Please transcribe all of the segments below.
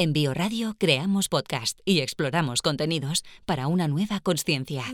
En Bioradio creamos podcast y exploramos contenidos para una nueva conciencia.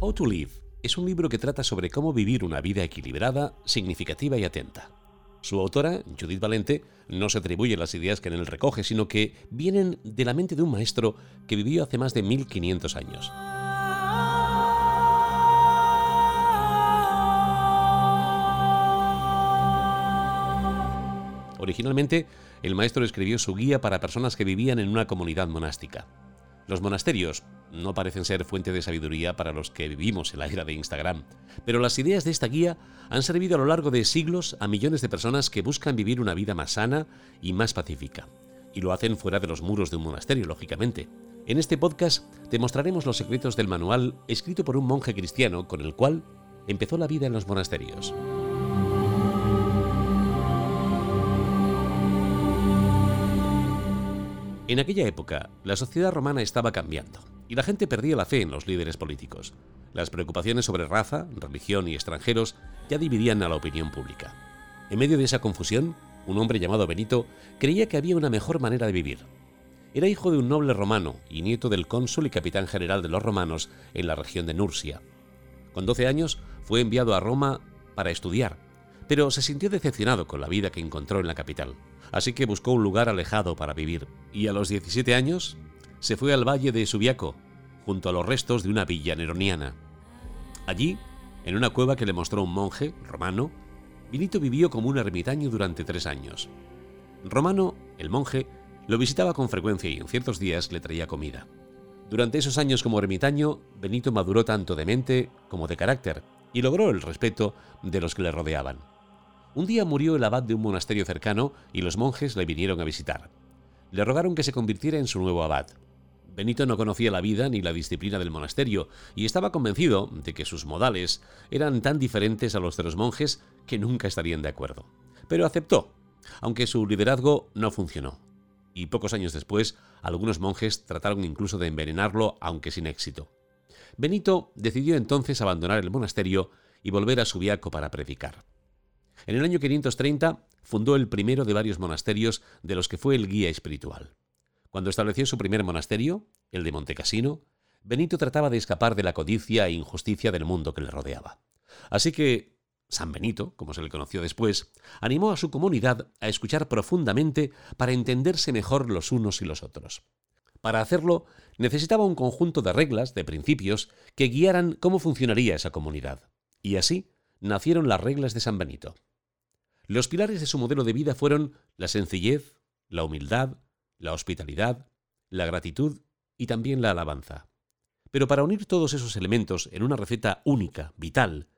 How to Live es un libro que trata sobre cómo vivir una vida equilibrada, significativa y atenta. Su autora, Judith Valente, no se atribuye las ideas que en él recoge, sino que vienen de la mente de un maestro que vivió hace más de 1500 años. Originalmente, el maestro escribió su guía para personas que vivían en una comunidad monástica. Los monasterios no parecen ser fuente de sabiduría para los que vivimos en la era de Instagram, pero las ideas de esta guía han servido a lo largo de siglos a millones de personas que buscan vivir una vida más sana y más pacífica. Y lo hacen fuera de los muros de un monasterio, lógicamente. En este podcast te mostraremos los secretos del manual escrito por un monje cristiano con el cual empezó la vida en los monasterios. En aquella época, la sociedad romana estaba cambiando y la gente perdía la fe en los líderes políticos. Las preocupaciones sobre raza, religión y extranjeros ya dividían a la opinión pública. En medio de esa confusión, un hombre llamado Benito creía que había una mejor manera de vivir. Era hijo de un noble romano y nieto del cónsul y capitán general de los romanos en la región de Nursia. Con 12 años fue enviado a Roma para estudiar, pero se sintió decepcionado con la vida que encontró en la capital así que buscó un lugar alejado para vivir, y a los 17 años se fue al valle de Subiaco, junto a los restos de una villa neroniana. Allí, en una cueva que le mostró un monje romano, Vinito vivió como un ermitaño durante tres años. Romano, el monje, lo visitaba con frecuencia y en ciertos días le traía comida. Durante esos años como ermitaño, Benito maduró tanto de mente como de carácter y logró el respeto de los que le rodeaban. Un día murió el abad de un monasterio cercano y los monjes le vinieron a visitar. Le rogaron que se convirtiera en su nuevo abad. Benito no conocía la vida ni la disciplina del monasterio y estaba convencido de que sus modales eran tan diferentes a los de los monjes que nunca estarían de acuerdo. Pero aceptó, aunque su liderazgo no funcionó. Y pocos años después, algunos monjes trataron incluso de envenenarlo, aunque sin éxito. Benito decidió entonces abandonar el monasterio y volver a Subiaco para predicar. En el año 530 fundó el primero de varios monasterios de los que fue el guía espiritual. Cuando estableció su primer monasterio, el de Montecassino, Benito trataba de escapar de la codicia e injusticia del mundo que le rodeaba. Así que San Benito, como se le conoció después, animó a su comunidad a escuchar profundamente para entenderse mejor los unos y los otros. Para hacerlo, necesitaba un conjunto de reglas, de principios, que guiaran cómo funcionaría esa comunidad. Y así nacieron las reglas de San Benito. Los pilares de su modelo de vida fueron la sencillez, la humildad, la hospitalidad, la gratitud y también la alabanza. Pero para unir todos esos elementos en una receta única, vital,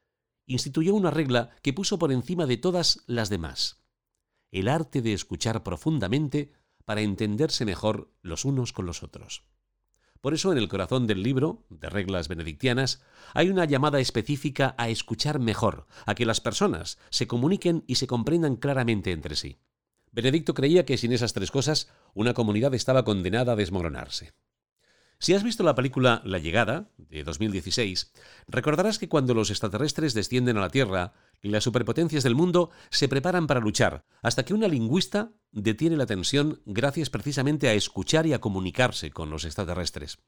instituyó una regla que puso por encima de todas las demás. El arte de escuchar profundamente para entenderse mejor los unos con los otros. Por eso en el corazón del libro, de reglas benedictianas, hay una llamada específica a escuchar mejor, a que las personas se comuniquen y se comprendan claramente entre sí. Benedicto creía que sin esas tres cosas, una comunidad estaba condenada a desmoronarse. Si has visto la película La llegada, de 2016, recordarás que cuando los extraterrestres descienden a la Tierra, las superpotencias del mundo se preparan para luchar, hasta que una lingüista detiene la tensión gracias precisamente a escuchar y a comunicarse con los extraterrestres.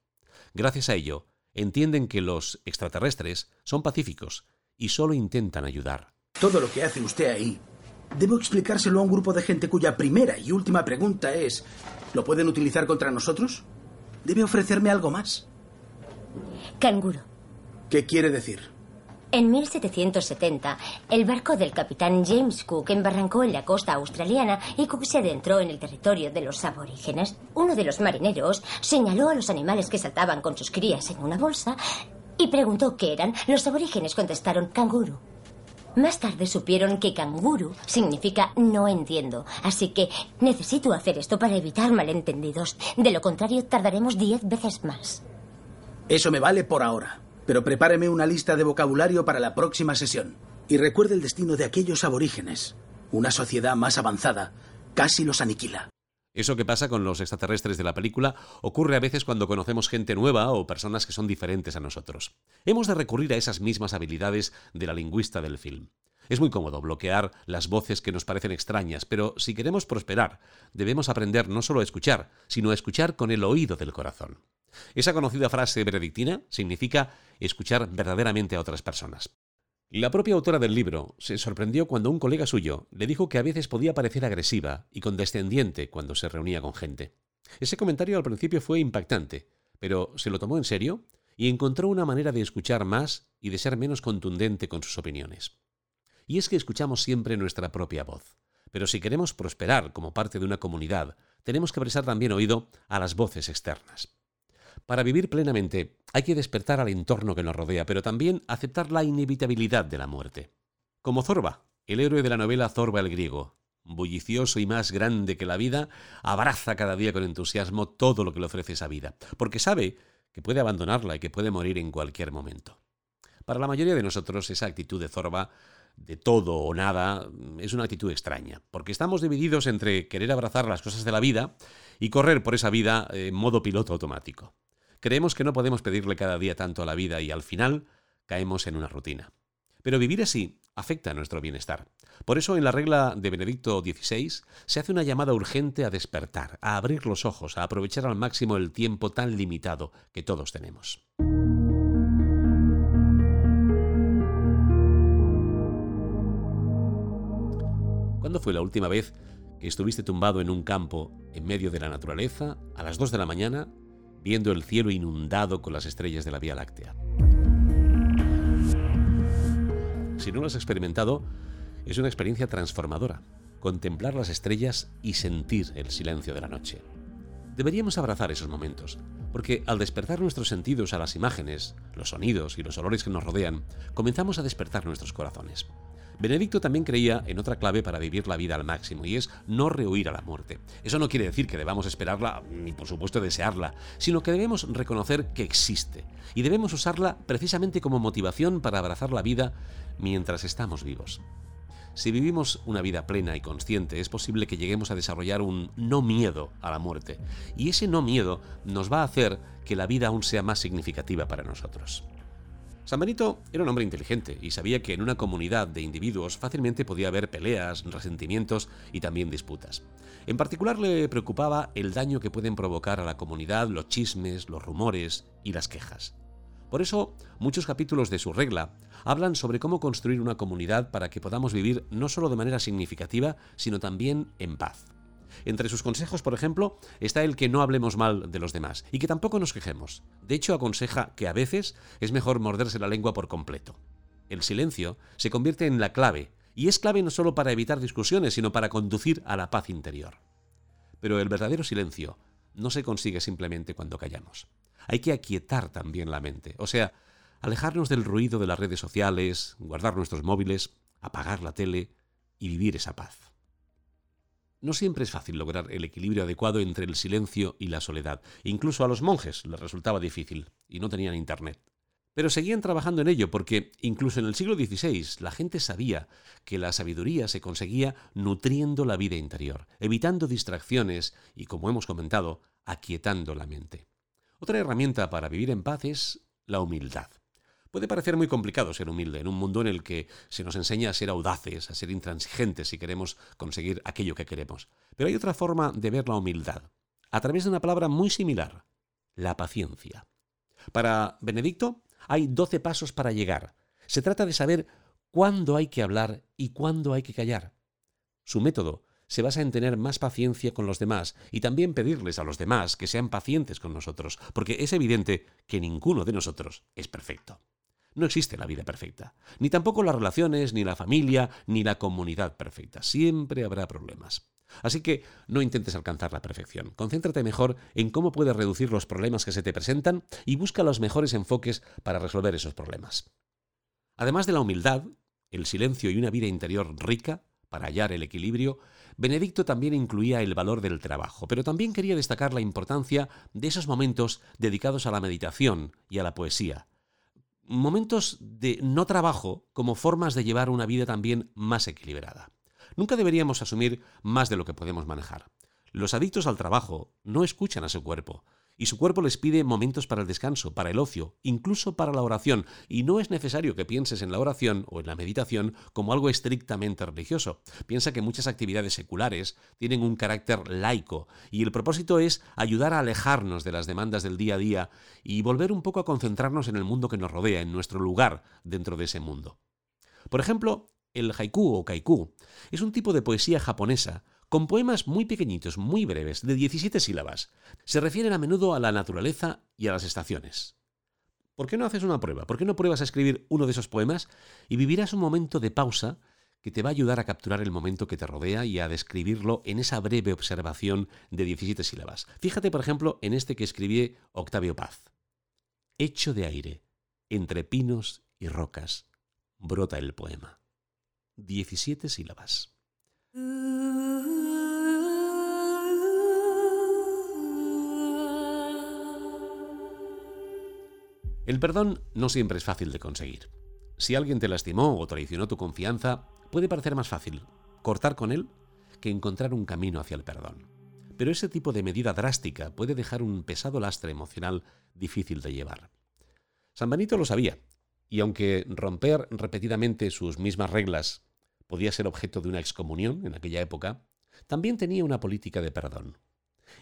Gracias a ello, entienden que los extraterrestres son pacíficos y solo intentan ayudar. Todo lo que hace usted ahí, debo explicárselo a un grupo de gente cuya primera y última pregunta es, ¿lo pueden utilizar contra nosotros? Debe ofrecerme algo más. Canguro. ¿Qué quiere decir? En 1770, el barco del capitán James Cook embarrancó en la costa australiana y Cook se adentró en el territorio de los aborígenes. Uno de los marineros señaló a los animales que saltaban con sus crías en una bolsa y preguntó qué eran. Los aborígenes contestaron canguro. Más tarde supieron que canguro significa no entiendo, así que necesito hacer esto para evitar malentendidos. De lo contrario, tardaremos diez veces más. Eso me vale por ahora, pero prepáreme una lista de vocabulario para la próxima sesión. Y recuerde el destino de aquellos aborígenes. Una sociedad más avanzada casi los aniquila. Eso que pasa con los extraterrestres de la película ocurre a veces cuando conocemos gente nueva o personas que son diferentes a nosotros. Hemos de recurrir a esas mismas habilidades de la lingüista del film. Es muy cómodo bloquear las voces que nos parecen extrañas, pero si queremos prosperar, debemos aprender no solo a escuchar, sino a escuchar con el oído del corazón. Esa conocida frase benedictina significa escuchar verdaderamente a otras personas. La propia autora del libro se sorprendió cuando un colega suyo le dijo que a veces podía parecer agresiva y condescendiente cuando se reunía con gente. Ese comentario al principio fue impactante, pero se lo tomó en serio y encontró una manera de escuchar más y de ser menos contundente con sus opiniones. Y es que escuchamos siempre nuestra propia voz. Pero si queremos prosperar como parte de una comunidad, tenemos que prestar también oído a las voces externas. Para vivir plenamente hay que despertar al entorno que nos rodea, pero también aceptar la inevitabilidad de la muerte. Como Zorba, el héroe de la novela Zorba el griego, bullicioso y más grande que la vida, abraza cada día con entusiasmo todo lo que le ofrece esa vida, porque sabe que puede abandonarla y que puede morir en cualquier momento. Para la mayoría de nosotros esa actitud de Zorba de todo o nada es una actitud extraña, porque estamos divididos entre querer abrazar las cosas de la vida y correr por esa vida en modo piloto automático. Creemos que no podemos pedirle cada día tanto a la vida y al final caemos en una rutina. Pero vivir así afecta a nuestro bienestar. Por eso en la regla de Benedicto XVI se hace una llamada urgente a despertar, a abrir los ojos, a aprovechar al máximo el tiempo tan limitado que todos tenemos. ¿Cuándo fue la última vez que estuviste tumbado en un campo en medio de la naturaleza a las 2 de la mañana viendo el cielo inundado con las estrellas de la Vía Láctea. Si no lo has experimentado, es una experiencia transformadora, contemplar las estrellas y sentir el silencio de la noche. Deberíamos abrazar esos momentos, porque al despertar nuestros sentidos a las imágenes, los sonidos y los olores que nos rodean, comenzamos a despertar nuestros corazones. Benedicto también creía en otra clave para vivir la vida al máximo, y es no rehuir a la muerte. Eso no quiere decir que debamos esperarla, ni por supuesto desearla, sino que debemos reconocer que existe, y debemos usarla precisamente como motivación para abrazar la vida mientras estamos vivos. Si vivimos una vida plena y consciente, es posible que lleguemos a desarrollar un no miedo a la muerte, y ese no miedo nos va a hacer que la vida aún sea más significativa para nosotros. San Benito era un hombre inteligente y sabía que en una comunidad de individuos fácilmente podía haber peleas, resentimientos y también disputas. En particular le preocupaba el daño que pueden provocar a la comunidad los chismes, los rumores y las quejas. Por eso, muchos capítulos de su regla hablan sobre cómo construir una comunidad para que podamos vivir no solo de manera significativa, sino también en paz. Entre sus consejos, por ejemplo, está el que no hablemos mal de los demás y que tampoco nos quejemos. De hecho, aconseja que a veces es mejor morderse la lengua por completo. El silencio se convierte en la clave, y es clave no solo para evitar discusiones, sino para conducir a la paz interior. Pero el verdadero silencio no se consigue simplemente cuando callamos. Hay que aquietar también la mente, o sea, alejarnos del ruido de las redes sociales, guardar nuestros móviles, apagar la tele y vivir esa paz. No siempre es fácil lograr el equilibrio adecuado entre el silencio y la soledad. Incluso a los monjes les resultaba difícil y no tenían internet. Pero seguían trabajando en ello porque incluso en el siglo XVI la gente sabía que la sabiduría se conseguía nutriendo la vida interior, evitando distracciones y, como hemos comentado, aquietando la mente. Otra herramienta para vivir en paz es la humildad. Puede parecer muy complicado ser humilde en un mundo en el que se nos enseña a ser audaces, a ser intransigentes si queremos conseguir aquello que queremos. Pero hay otra forma de ver la humildad, a través de una palabra muy similar, la paciencia. Para Benedicto hay doce pasos para llegar. Se trata de saber cuándo hay que hablar y cuándo hay que callar. Su método se basa en tener más paciencia con los demás y también pedirles a los demás que sean pacientes con nosotros, porque es evidente que ninguno de nosotros es perfecto. No existe la vida perfecta, ni tampoco las relaciones, ni la familia, ni la comunidad perfecta. Siempre habrá problemas. Así que no intentes alcanzar la perfección. Concéntrate mejor en cómo puedes reducir los problemas que se te presentan y busca los mejores enfoques para resolver esos problemas. Además de la humildad, el silencio y una vida interior rica, para hallar el equilibrio, Benedicto también incluía el valor del trabajo, pero también quería destacar la importancia de esos momentos dedicados a la meditación y a la poesía, momentos de no trabajo como formas de llevar una vida también más equilibrada. Nunca deberíamos asumir más de lo que podemos manejar. Los adictos al trabajo no escuchan a su cuerpo, y su cuerpo les pide momentos para el descanso, para el ocio, incluso para la oración, y no es necesario que pienses en la oración o en la meditación como algo estrictamente religioso. Piensa que muchas actividades seculares tienen un carácter laico, y el propósito es ayudar a alejarnos de las demandas del día a día y volver un poco a concentrarnos en el mundo que nos rodea, en nuestro lugar dentro de ese mundo. Por ejemplo, el haiku o kaiku es un tipo de poesía japonesa con poemas muy pequeñitos, muy breves, de 17 sílabas. Se refieren a menudo a la naturaleza y a las estaciones. ¿Por qué no haces una prueba? ¿Por qué no pruebas a escribir uno de esos poemas y vivirás un momento de pausa que te va a ayudar a capturar el momento que te rodea y a describirlo en esa breve observación de 17 sílabas? Fíjate, por ejemplo, en este que escribí Octavio Paz. Hecho de aire, entre pinos y rocas, brota el poema. 17 sílabas. El perdón no siempre es fácil de conseguir. Si alguien te lastimó o traicionó tu confianza, puede parecer más fácil cortar con él que encontrar un camino hacia el perdón. Pero ese tipo de medida drástica puede dejar un pesado lastre emocional difícil de llevar. San Benito lo sabía, y aunque romper repetidamente sus mismas reglas podía ser objeto de una excomunión en aquella época, también tenía una política de perdón.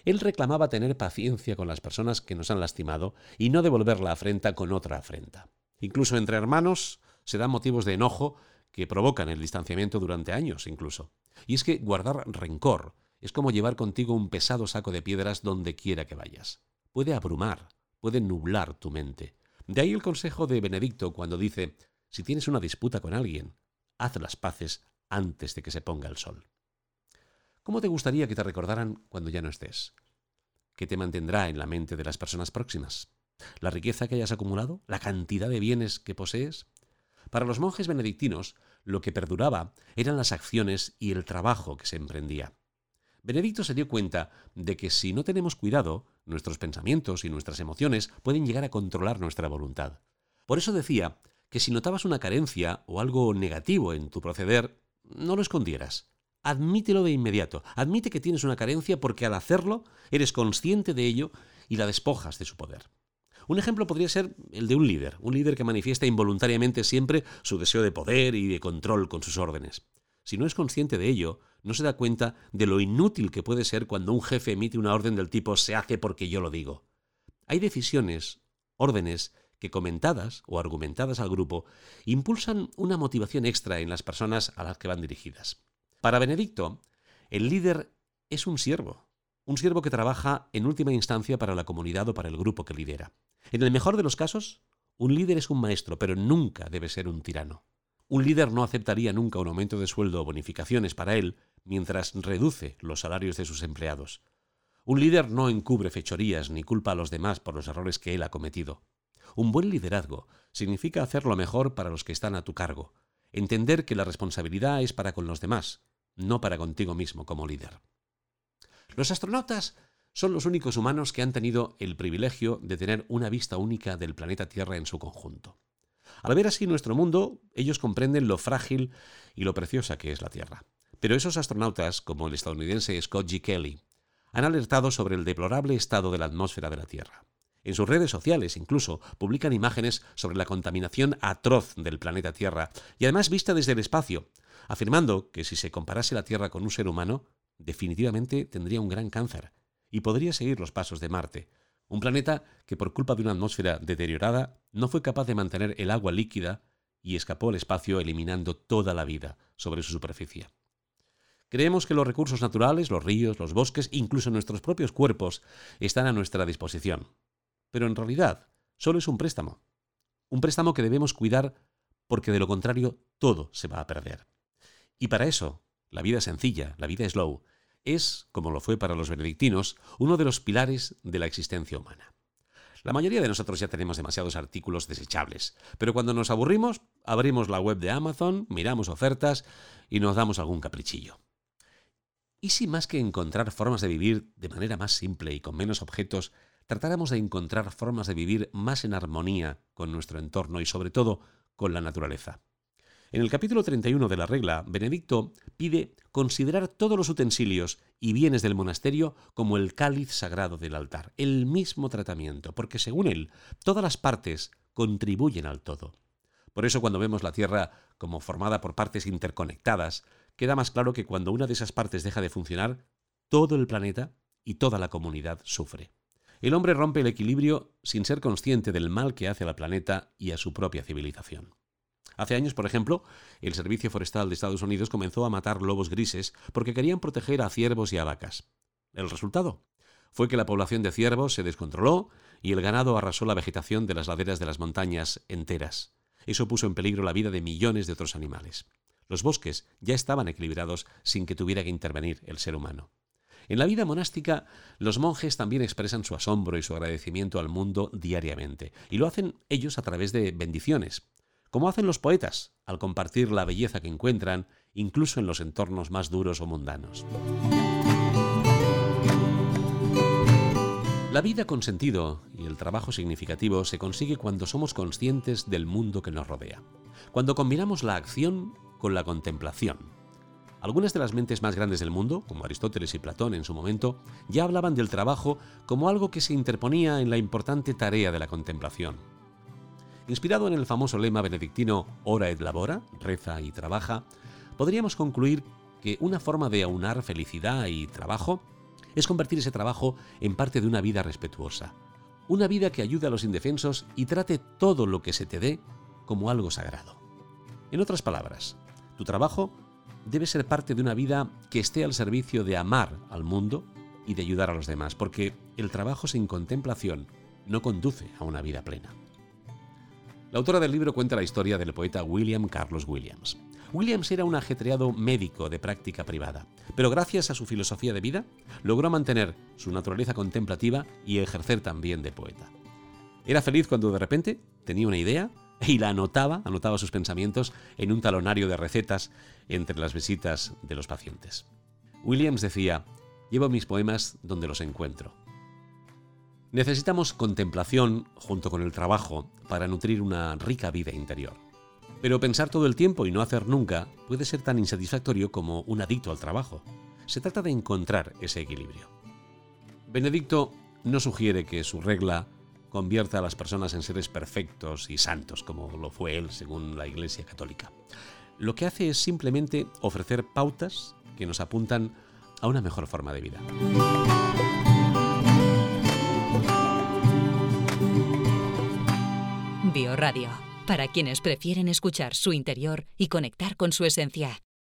Él reclamaba tener paciencia con las personas que nos han lastimado y no devolver la afrenta con otra afrenta. Incluso entre hermanos se dan motivos de enojo que provocan el distanciamiento durante años incluso. Y es que guardar rencor es como llevar contigo un pesado saco de piedras donde quiera que vayas. Puede abrumar, puede nublar tu mente. De ahí el consejo de Benedicto cuando dice, si tienes una disputa con alguien, haz las paces antes de que se ponga el sol. ¿Cómo te gustaría que te recordaran cuando ya no estés? ¿Qué te mantendrá en la mente de las personas próximas? ¿La riqueza que hayas acumulado? ¿La cantidad de bienes que posees? Para los monjes benedictinos, lo que perduraba eran las acciones y el trabajo que se emprendía. Benedicto se dio cuenta de que si no tenemos cuidado, nuestros pensamientos y nuestras emociones pueden llegar a controlar nuestra voluntad. Por eso decía que si notabas una carencia o algo negativo en tu proceder, no lo escondieras. Admítelo de inmediato. Admite que tienes una carencia porque al hacerlo eres consciente de ello y la despojas de su poder. Un ejemplo podría ser el de un líder, un líder que manifiesta involuntariamente siempre su deseo de poder y de control con sus órdenes. Si no es consciente de ello, no se da cuenta de lo inútil que puede ser cuando un jefe emite una orden del tipo se hace porque yo lo digo. Hay decisiones, órdenes, que comentadas o argumentadas al grupo impulsan una motivación extra en las personas a las que van dirigidas. Para Benedicto, el líder es un siervo, un siervo que trabaja en última instancia para la comunidad o para el grupo que lidera. En el mejor de los casos, un líder es un maestro, pero nunca debe ser un tirano. Un líder no aceptaría nunca un aumento de sueldo o bonificaciones para él mientras reduce los salarios de sus empleados. Un líder no encubre fechorías ni culpa a los demás por los errores que él ha cometido. Un buen liderazgo significa hacer lo mejor para los que están a tu cargo, entender que la responsabilidad es para con los demás, no para contigo mismo como líder. Los astronautas son los únicos humanos que han tenido el privilegio de tener una vista única del planeta Tierra en su conjunto. Al ver así nuestro mundo, ellos comprenden lo frágil y lo preciosa que es la Tierra. Pero esos astronautas, como el estadounidense Scott G. Kelly, han alertado sobre el deplorable estado de la atmósfera de la Tierra. En sus redes sociales incluso publican imágenes sobre la contaminación atroz del planeta Tierra y además vista desde el espacio, afirmando que si se comparase la Tierra con un ser humano, definitivamente tendría un gran cáncer y podría seguir los pasos de Marte, un planeta que por culpa de una atmósfera deteriorada no fue capaz de mantener el agua líquida y escapó al espacio eliminando toda la vida sobre su superficie. Creemos que los recursos naturales, los ríos, los bosques, incluso nuestros propios cuerpos, están a nuestra disposición, pero en realidad solo es un préstamo. Un préstamo que debemos cuidar porque de lo contrario todo se va a perder. Y para eso, la vida sencilla, la vida slow, es, como lo fue para los benedictinos, uno de los pilares de la existencia humana. La mayoría de nosotros ya tenemos demasiados artículos desechables, pero cuando nos aburrimos, abrimos la web de Amazon, miramos ofertas y nos damos algún caprichillo. ¿Y si más que encontrar formas de vivir de manera más simple y con menos objetos, tratáramos de encontrar formas de vivir más en armonía con nuestro entorno y sobre todo con la naturaleza. En el capítulo 31 de la regla, Benedicto pide considerar todos los utensilios y bienes del monasterio como el cáliz sagrado del altar, el mismo tratamiento, porque según él, todas las partes contribuyen al todo. Por eso cuando vemos la Tierra como formada por partes interconectadas, queda más claro que cuando una de esas partes deja de funcionar, todo el planeta y toda la comunidad sufre. El hombre rompe el equilibrio sin ser consciente del mal que hace al planeta y a su propia civilización. Hace años, por ejemplo, el Servicio Forestal de Estados Unidos comenzó a matar lobos grises porque querían proteger a ciervos y a vacas. El resultado fue que la población de ciervos se descontroló y el ganado arrasó la vegetación de las laderas de las montañas enteras. Eso puso en peligro la vida de millones de otros animales. Los bosques ya estaban equilibrados sin que tuviera que intervenir el ser humano. En la vida monástica, los monjes también expresan su asombro y su agradecimiento al mundo diariamente, y lo hacen ellos a través de bendiciones, como hacen los poetas al compartir la belleza que encuentran, incluso en los entornos más duros o mundanos. La vida con sentido y el trabajo significativo se consigue cuando somos conscientes del mundo que nos rodea, cuando combinamos la acción con la contemplación. Algunas de las mentes más grandes del mundo, como Aristóteles y Platón en su momento, ya hablaban del trabajo como algo que se interponía en la importante tarea de la contemplación. Inspirado en el famoso lema benedictino Ora et labora, reza y trabaja, podríamos concluir que una forma de aunar felicidad y trabajo es convertir ese trabajo en parte de una vida respetuosa. Una vida que ayude a los indefensos y trate todo lo que se te dé como algo sagrado. En otras palabras, tu trabajo debe ser parte de una vida que esté al servicio de amar al mundo y de ayudar a los demás, porque el trabajo sin contemplación no conduce a una vida plena. La autora del libro cuenta la historia del poeta William Carlos Williams. Williams era un ajetreado médico de práctica privada, pero gracias a su filosofía de vida logró mantener su naturaleza contemplativa y ejercer también de poeta. Era feliz cuando de repente tenía una idea y la anotaba, anotaba sus pensamientos en un talonario de recetas entre las visitas de los pacientes. Williams decía, llevo mis poemas donde los encuentro. Necesitamos contemplación junto con el trabajo para nutrir una rica vida interior. Pero pensar todo el tiempo y no hacer nunca puede ser tan insatisfactorio como un adicto al trabajo. Se trata de encontrar ese equilibrio. Benedicto no sugiere que su regla convierta a las personas en seres perfectos y santos, como lo fue él según la Iglesia Católica. Lo que hace es simplemente ofrecer pautas que nos apuntan a una mejor forma de vida. Bioradio para quienes prefieren escuchar su interior y conectar con su esencia.